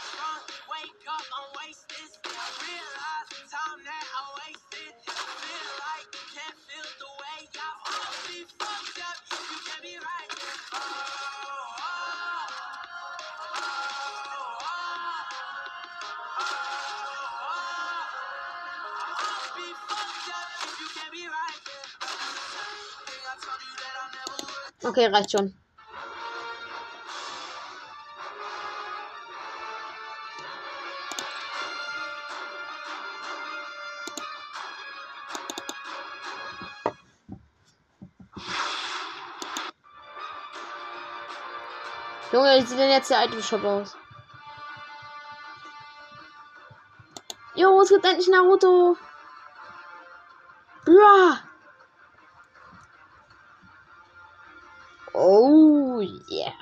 Speaker 1: Okay, reicht schon. Junge, wie sieht denn jetzt der Item Shop aus? Jo, es gibt endlich Naruto. Bruh. Oh yeah.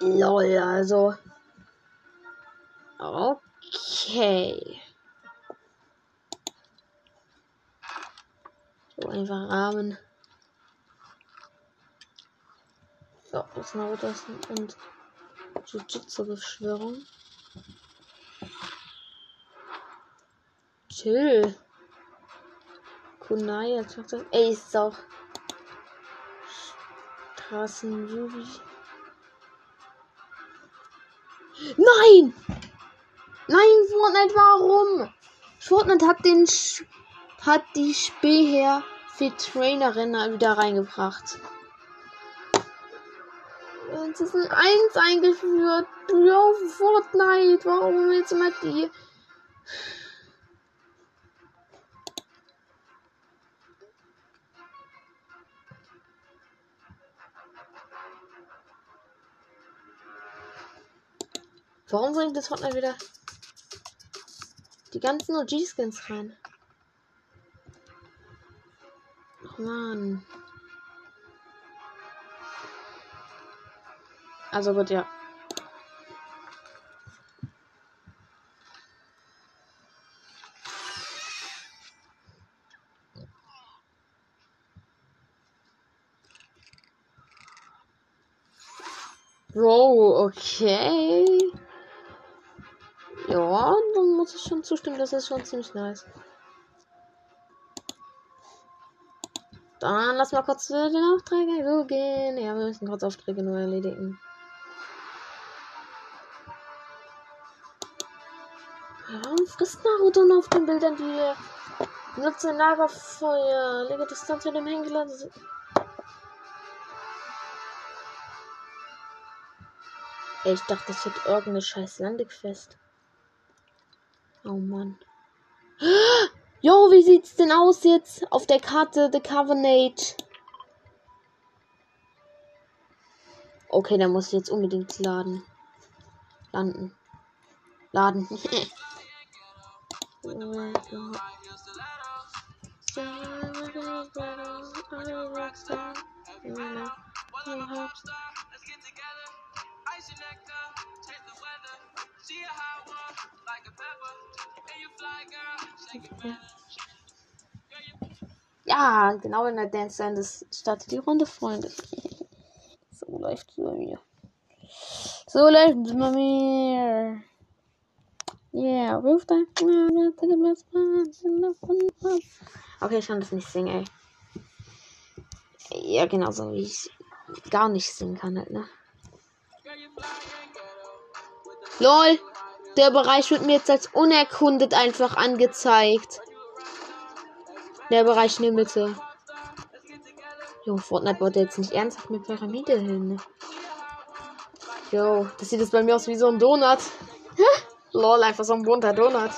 Speaker 1: Lol, also. Okay. So einfach Rahmen. Ja, das Naruto ist und Jujutsu-Beschwörung. Chill. Kunai als Tochter. Ey, ist auch. Straßen Yubi. Nein! Nein, Fortnite, warum? Fortnite hat den Sch hat die Späher für Trainerin wieder reingebracht. Es ist eins eingeführt. Ja, Fortnite, warum willst du mal die? Warum bringt das Fortnite wieder die ganzen OG-Skins rein? Ach man. Also gut, ja. Bro, okay. Schon zustimmen, das ist schon ziemlich nice. Dann lass mal kurz den Aufträge gucken. Ja, wir müssen kurz Aufträge nur erledigen. Warum frisst Naruto nur auf den Bildern, die wir nutze Lagerfeuer, lege Distanz mit dem. Ey, ich dachte, das wird irgendeine scheiß Landequest. Oh Mann. Jo, wie sieht's denn aus jetzt auf der Karte The Covenant? Okay, da muss ich jetzt unbedingt laden. Landen. Laden. [LAUGHS] Ja, genau in der Dance das startet die Runde, Freunde. [LAUGHS] so läuft es bei mir. So läuft es bei mir. Yeah, roof the. Okay, ich kann das nicht singen, ey. Ja, genauso wie ich gar nicht singen kann, halt, ne? LOL! Der Bereich wird mir jetzt als unerkundet einfach angezeigt. Der Bereich in der Mitte. Jo, Fortnite wollte jetzt nicht ernsthaft mit Pyramide hin. Ne? Jo, das sieht jetzt bei mir aus wie so ein Donut. Lol, einfach so ein bunter Donut.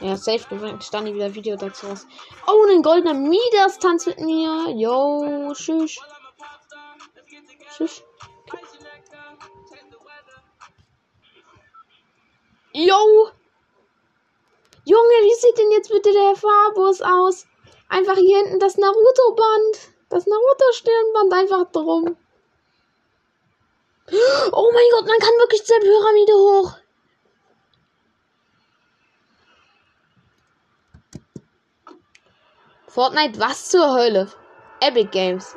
Speaker 1: Ja, safe, du stand wieder Video dazu raus. Oh, ein goldener Midas tanzt mit mir. Yo, tschüss. Tschüss. Yo! Junge, wie sieht denn jetzt bitte der Farbus aus? Einfach hier hinten das Naruto-Band. Das Naruto-Stirnband einfach drum. Oh mein Gott, man kann wirklich zur Pyramide hoch. Fortnite, was zur Hölle? Epic Games.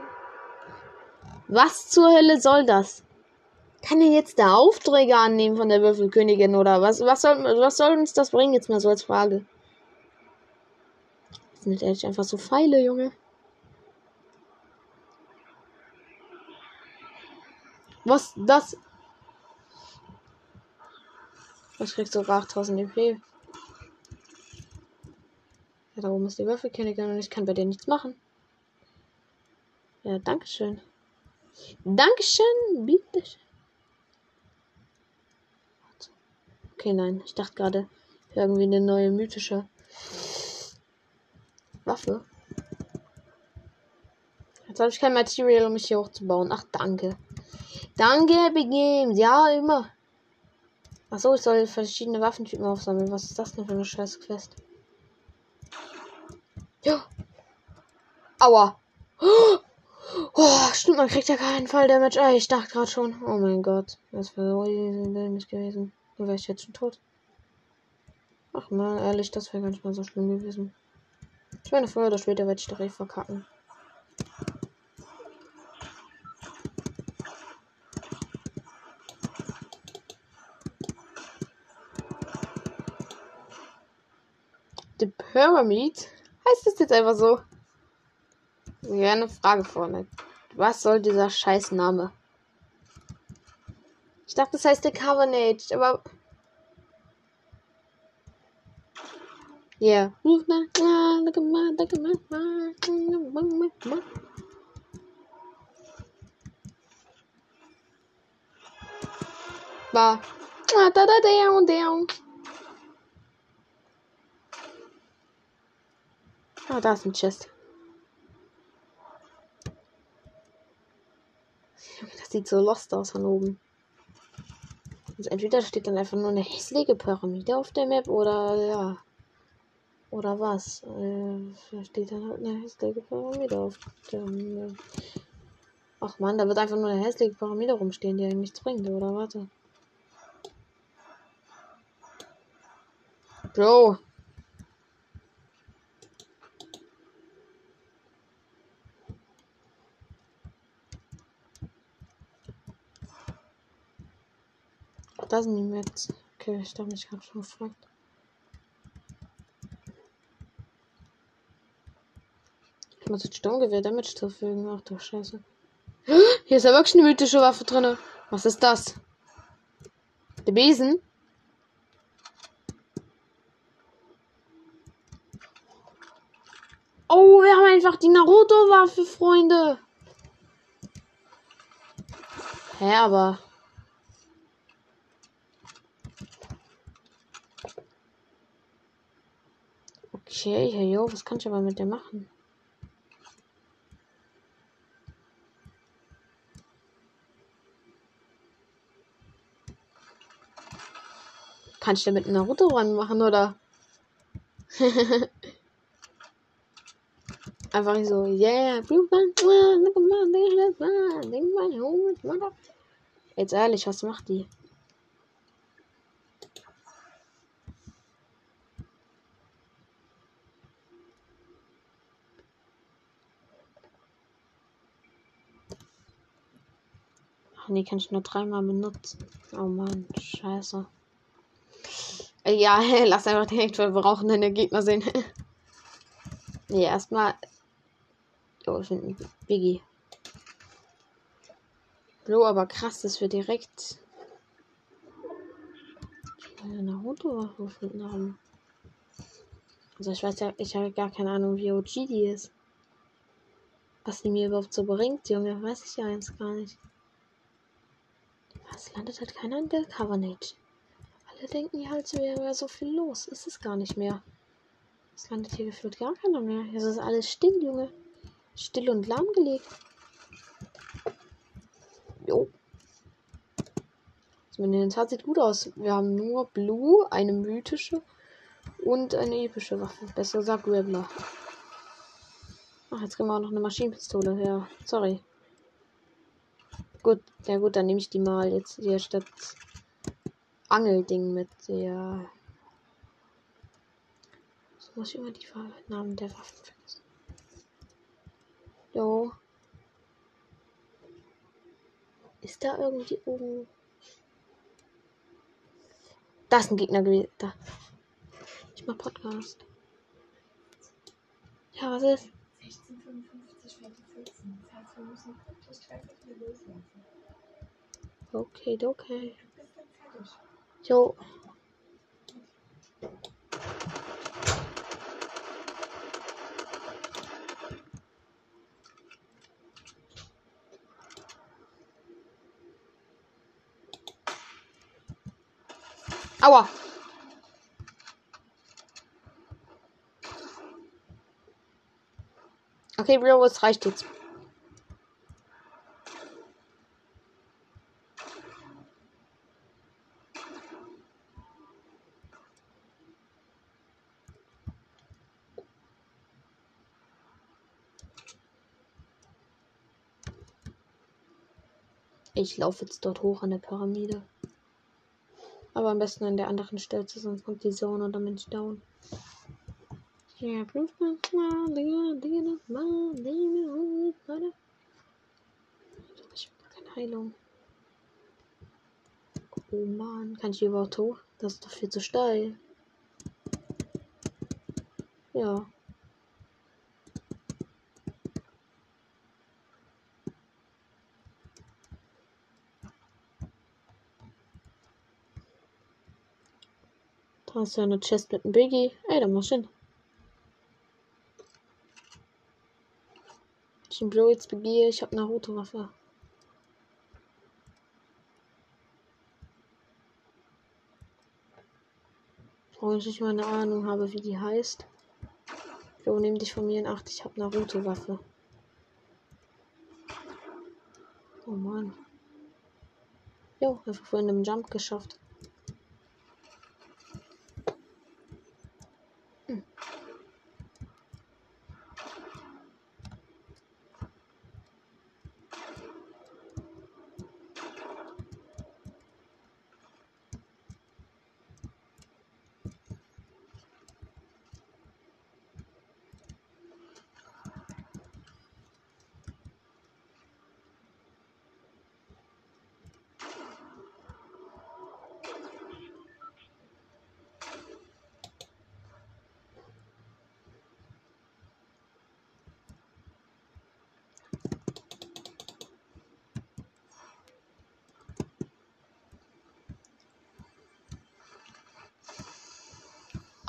Speaker 1: Was zur Hölle soll das? Kann er jetzt da Aufträge annehmen von der Würfelkönigin oder was? Was soll, was soll uns das bringen? Jetzt mal so als Frage. Das sind echt einfach so Pfeile, Junge. Was das? Was kriegst du 8000 EP? Ja, da oben ist die Würfelkönigin und ich kann bei dir nichts machen. Ja, dankeschön. Dankeschön, bitte. Okay, nein. Ich dachte gerade, irgendwie eine neue mythische Waffe. Jetzt habe ich kein Material, um mich hier hochzubauen. Ach, danke. Danke, Games. Ja, immer. Achso, ich soll verschiedene Waffentypen aufsammeln. Was ist das denn für eine scheiß Quest? Ja. Aua. Oh, stimmt, man kriegt ja keinen Fall Damage. Ah, ich dachte gerade schon. Oh mein Gott. Das wäre so dämlich gewesen. Dann wäre ich jetzt schon tot. Ach mal, ehrlich, das wäre gar nicht mal so schlimm gewesen. Ich meine, früher oder später werde ich doch eh verkacken. The Pyramid? Heißt das jetzt einfach so? Ja, eine Frage vorne. Was soll dieser scheiß Name? Ich dachte, das heißt der Carnage, aber. Yeah. Ba. Da da down down. Ah, da ist ein Chest. Das sieht so lost aus von oben. Also entweder steht dann einfach nur eine hässliche Pyramide auf der Map oder ja. Oder was? Äh, steht dann halt eine hässliche Pyramide auf der Map. Ach man, da wird einfach nur eine hässliche Pyramide rumstehen, die einem nichts bringt, oder warte. Bro. Da sind die Mets. Okay, ich habe mich gerade schon gefragt. Ich muss jetzt Sturmgewehr Damage zufügen. Ach du Scheiße. [GASPS] Hier ist ja wirklich eine mythische Waffe drin. Was ist das? Der Besen? Oh, wir haben einfach die Naruto-Waffe, Freunde. Hä, aber Okay, yo, was kann ich aber mit der machen? Kann ich damit Naruto ran machen, oder? Einfach so, yeah, Jetzt ehrlich, was macht die? Nee, kann ich nur dreimal benutzen. Oh Mann, scheiße. Ja, [LAUGHS] lass einfach direkt verbrauchen deine Gegner sehen. [LAUGHS] nee, erstmal. Jo, ich bin Biggie. Bro, aber krass, dass wir direkt Naruto gefunden haben. Also ich weiß ja, ich habe gar keine Ahnung, wie OG die ist. Was die mir überhaupt so bringt, Junge, weiß ich ja eins gar nicht. Es landet halt keiner in der Covenant. Alle denken ja halt, so wäre so viel los. Ist es gar nicht mehr. Es landet hier gefühlt gar keiner mehr. Es ist alles still, Junge. Still und lahmgelegt. Jo. Das Inventar sieht gut aus. Wir haben nur Blue, eine mythische und eine epische Waffe. Besser gesagt Grappler. Ach, jetzt kriegen wir auch noch eine Maschinenpistole. Ja, sorry. Gut, ja gut, dann nehme ich die mal jetzt hier statt Angelding mit der. So muss ich immer die Namen der Waffen vergessen. Jo. Ist da irgendwie oben? Da ist ein Gegner gewesen. Da. Ich mach Podcast. Ja, was ist?
Speaker 11: 1655 Feld 14. Das heißt, wir müssen drei Viertel loslaufen.
Speaker 1: Okay, okay. Jo. Aua. Okay, Bro, es reicht jetzt. Ich laufe jetzt dort hoch an der Pyramide. Aber am besten an der anderen Stelle, sonst kommt die Zone und dann bin ich down. Man Digga, Leute. Ich hab keine Heilung. Oh Mann, kann ich überhaupt hoch? Das ist doch viel zu steil. Ja. Ist ja eine Chest mit einem Biggie. Ey, da muss hin. Ich den Bro jetzt begehe, ich habe eine rote Waffe. Wo ich nicht mal eine Ahnung habe, wie die heißt. Bro, nimm dich von mir in Acht, ich habe eine rote Waffe. Oh Mann. Jo, einfach vorhin einen Jump geschafft.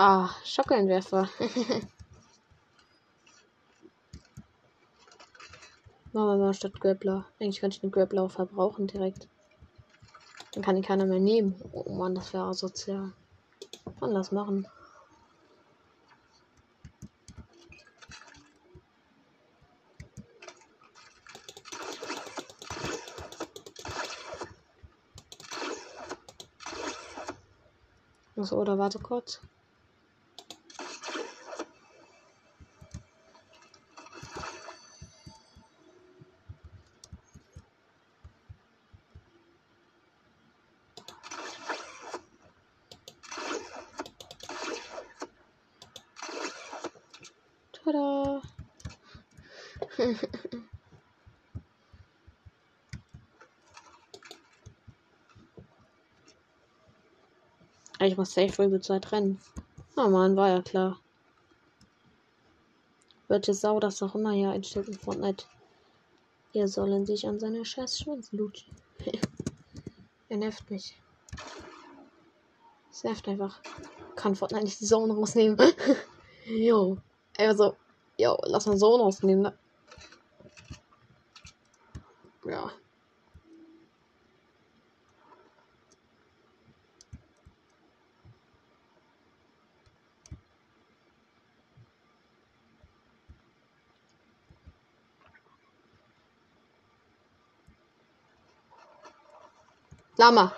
Speaker 1: Ah, Schockeinwerfer. [LAUGHS] Machen wir mal statt Grappler. Eigentlich könnte ich den Grappler auch verbrauchen direkt. Dann kann ihn keiner mehr nehmen. Oh Mann, das wäre asozial. Kann das machen. Also, oder warte kurz. Ich muss safe Rabbit Zeit rennen. Oh man, war ja klar. Welche Sau das auch immer hier einstellt in Fortnite. Ihr sollen sich an seine scheiß Schwanz lutschen. [LAUGHS] er nervt mich. Es nervt einfach. Kann Fortnite nicht die Zone rausnehmen. [LAUGHS] jo. Also, jo, lass mal Zone rausnehmen, ne? Ja. Lama.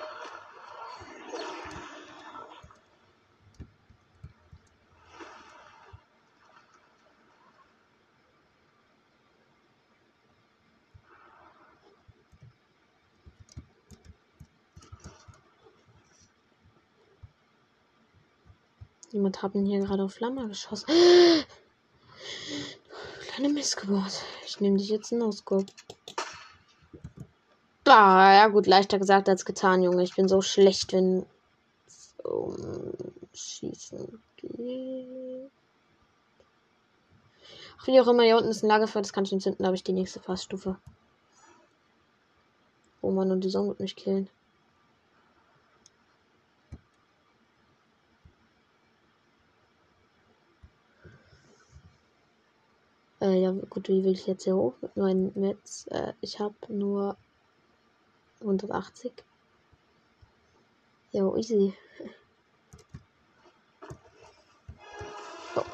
Speaker 1: Jemand hat hier gerade auf Flamme geschossen. [GASPS] Kleine Missgeburt. Ich nehme dich jetzt in No-Scope. Ah, ja gut, leichter gesagt als getan, Junge. Ich bin so schlecht, wenn es um Schießen geht. Ach, wie auch immer, hier unten ist ein Lagerfeuer, das kann ich entzünden, habe ich die nächste Fassstufe. Oh Mann, und die Sonne wird mich killen. Äh, ja, gut, wie will ich jetzt hier hoch mit meinem Netz? Äh, ich habe nur 180. Jo, easy. So.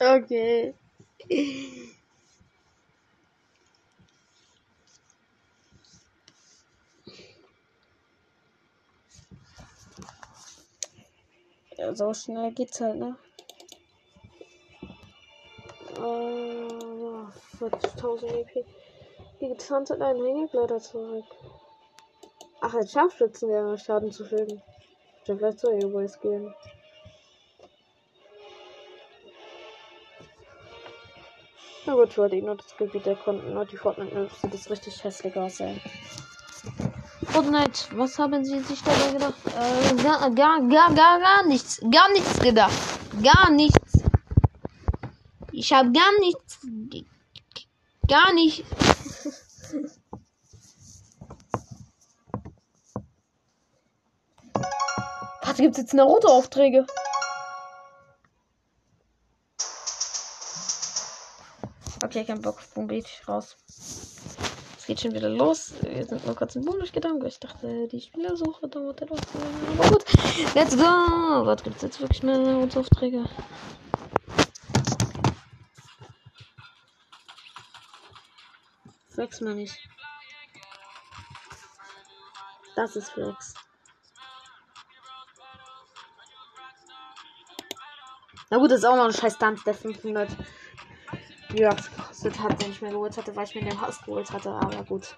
Speaker 1: Okay. Ja, so schnell geht's halt, ne? Ja, 40.000 EP. Die Getanz hat einen Hängegleiter zurück. Ach, als Scharfschützenjäger Schaden zufügen. Ich vielleicht zu Airways gehen. Ich wollte eh nur das Gebiet erkunden und die Fortnite sieht das richtig hässlich aus, ey. Fortnite, was haben Sie sich dabei gedacht? Äh, gar, gar, gar, gar, gar nichts. Gar nichts gedacht. Gar nichts. Ich habe gar nichts. Gar nicht. Warte, gibt's jetzt Naruto-Aufträge? Okay, kein Bock. Boom, Beach, raus. Es geht schon wieder los. Wir sind nur kurz im Boom durchgegangen. Ich dachte, die Spielersuche dauert etwas. Aber gut, let's go. Was gibt's jetzt wirklich mehr Naruto-Aufträge? Flex mal nicht. Das ist Flex. Na gut, das ist auch noch ein scheiß Tanz, der 500 ja, gekostet hat, den ich mir geholt hatte, weil ich mir den Haus geholt hatte, aber gut.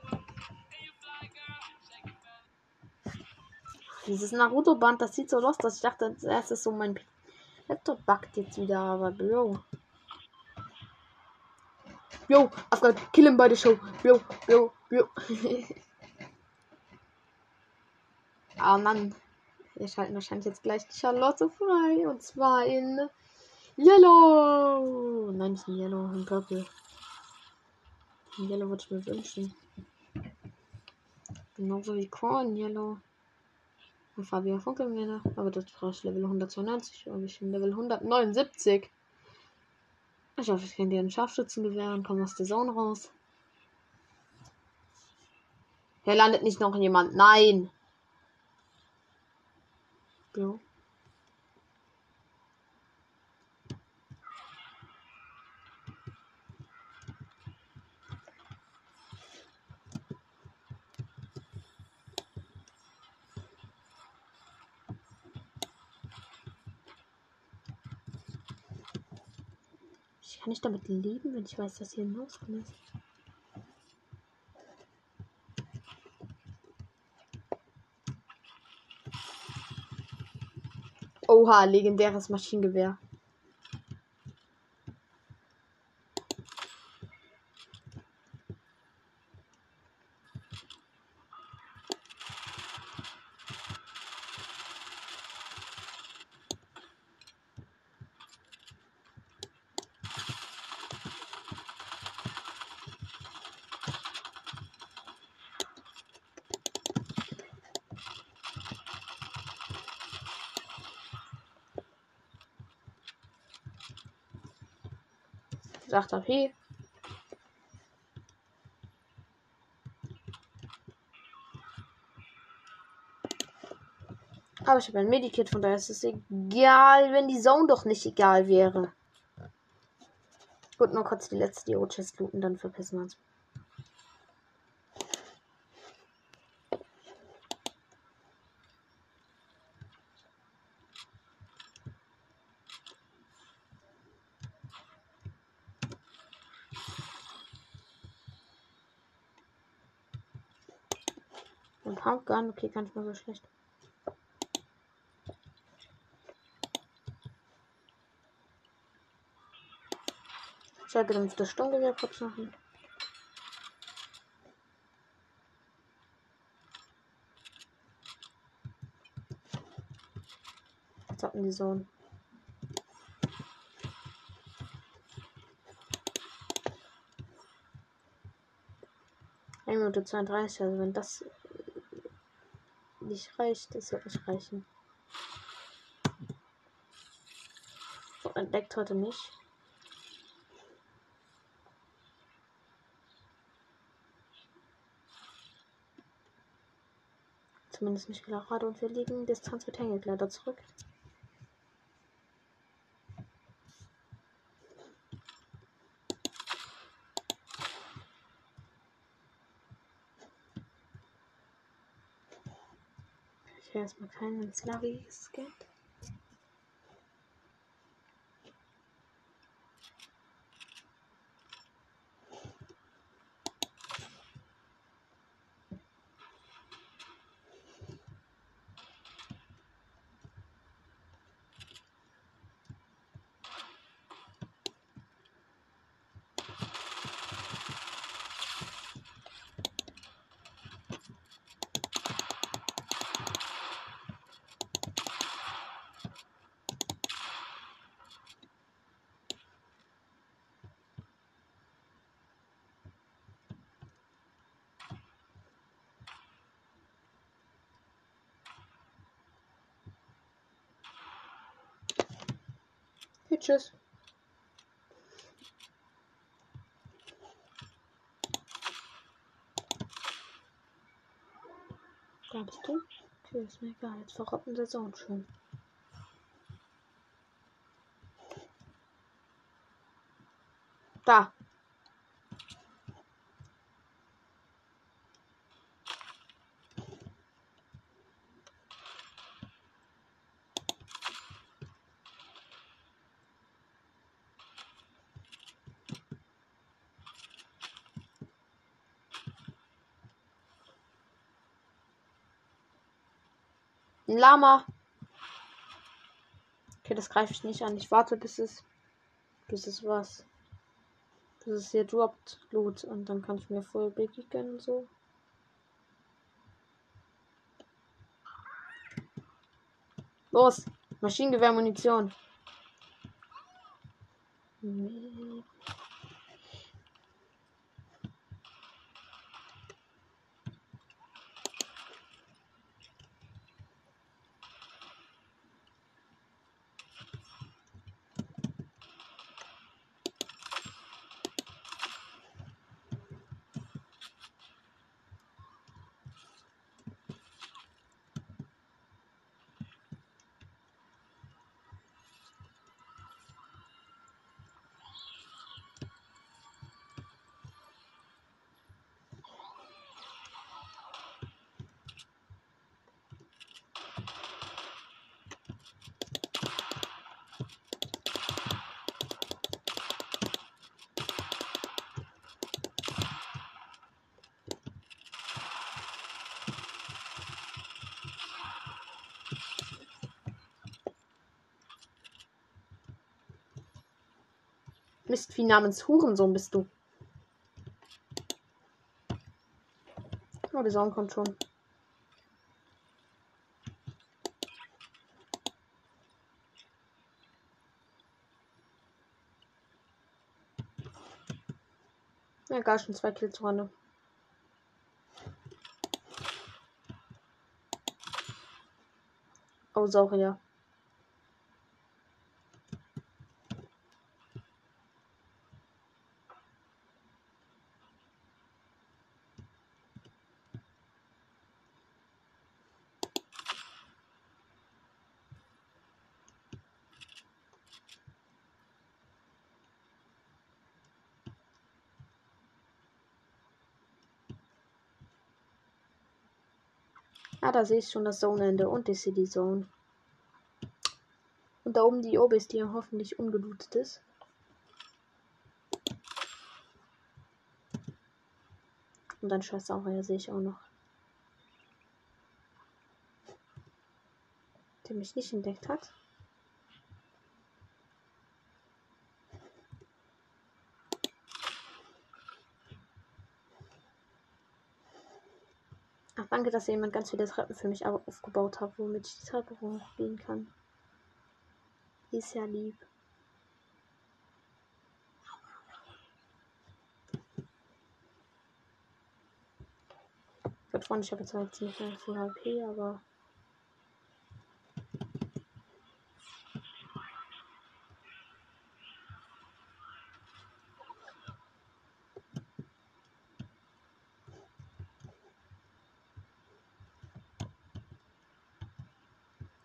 Speaker 1: Dieses Naruto-Band, das sieht so los, dass ich dachte, das ist so mein Laptop backt jetzt wieder, aber Bro. Yo, Afghan, kill him by the show. Yo, yo, yo. ah Mann. Wir schalten wahrscheinlich jetzt gleich Charlotte frei. Und zwar in Yellow. Nein, nicht in Yellow, in Purple. In Yellow würde ich mir wünschen. Genauso wie Corn Yellow. Und Fabian Funkelmänner. Aber das brauche ich Level 192. Und ich bin Level 179. Ich hoffe, ich kann dir einen Scharfschützengewehr und komme aus der Zone raus. Hier landet nicht noch jemand. Nein. Jo. Kann nicht damit leben, wenn ich weiß, dass hier ein Haus drin ist. Oha, legendäres Maschinengewehr. Sagt AP. Aber ich habe ein Medikit, von daher ist es egal, wenn die Zone doch nicht egal wäre. Gut, nur kurz die letzte Dio-Chest looten, dann verpissen wir uns. Pumpgun, okay, gar nicht mal so schlecht. Sollte dann das Sturmgewehr kurz machen. Hatten die Zone. Eine Minute 32, also wenn das nicht reicht, das wird nicht reichen. So, entdeckt heute nicht. Zumindest nicht gerade und wir liegen Distanz mit Hängekleider zurück. Erstmal keinen Slavi tschüss. Da du? Okay, ist mir egal. Jetzt verrotten sie Zone schön. Da. Ein Lama. Okay, das greife ich nicht an. Ich warte, bis es. Bis es was. Bis es hier droppt. Loot. Und dann kann ich mir voll Biggie gönnen und so. Los! Maschinengewehr, Munition. Mistvieh namens Hurensohn bist du. Oh, die Sonne kommt schon. Ja, gar schon zwei Kills Runde. Oh, Saurier. Ah, da sehe ich schon das Zone-Ende und die City Zone. Und da oben die Obis, die hoffentlich ungelootet ist. Und dann scheiß Saurier sehe ich auch noch. Der mich nicht entdeckt hat. Ach, danke, dass jemand ganz viele Treppen für mich au- aufgebaut hat, womit ich die Treppe hochgehen kann. Ist ja lieb. Würde freuen, ich habe jetzt halt nicht mehr viel HP, aber.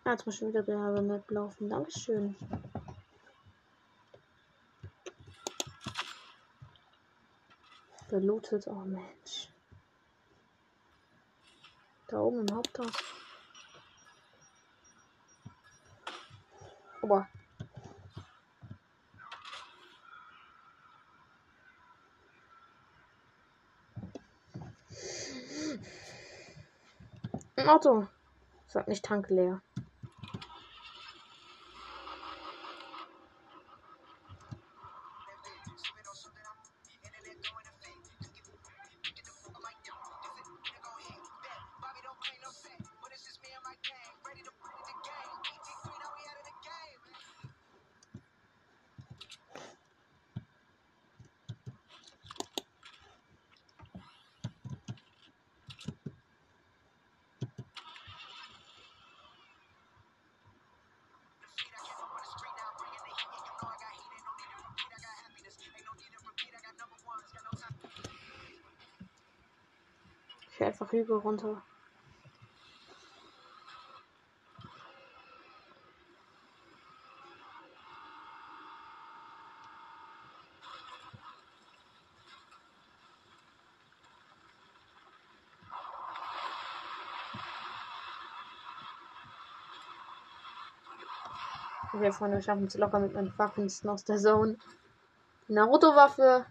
Speaker 1: Ah, jetzt muss wieder der Map laufen. Dankeschön. Gelootet, oh Mensch. Da oben im Haupthaus. Ober. Ein Auto. Sag nicht Tank leer. Hügel runter. Okay, Freunde, wir schaffen es locker mit meinen Waffen aus der Zone. Naruto-Waffe.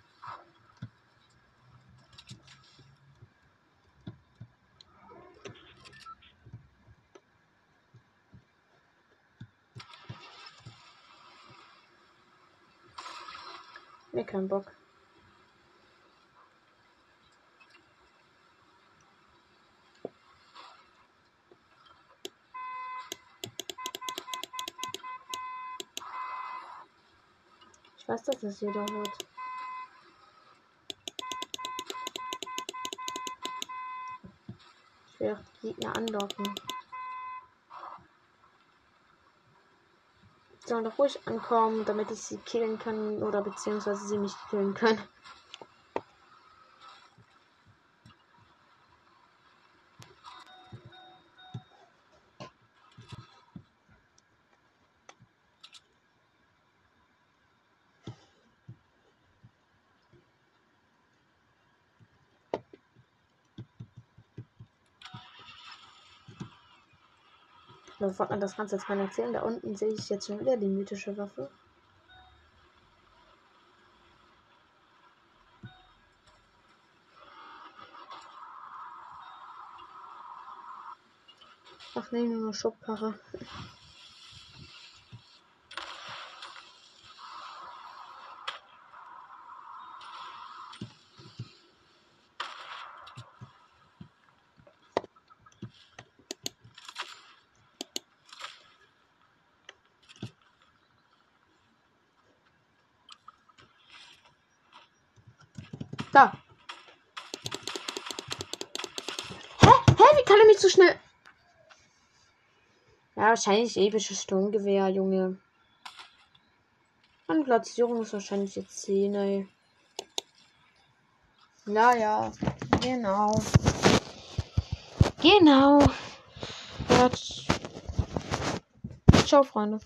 Speaker 1: Mir keinen Bock. Ich weiß, dass es jeder hört. Ich will auch die Gegner anlocken. Sollen doch ruhig ankommen, damit ich sie killen kann oder beziehungsweise sie mich killen können. Bevor man das Ganze jetzt mal erzählen, da unten sehe ich jetzt schon wieder die mythische Waffe. Ach nee, nur Schubkarre. Da. Hä? Hä? Wie kann er mich so schnell. Ja, wahrscheinlich episches Sturmgewehr, Junge. Und Platzierung ist wahrscheinlich jetzt 10, ey. Naja, genau. Genau. Ja, ciao, Freunde.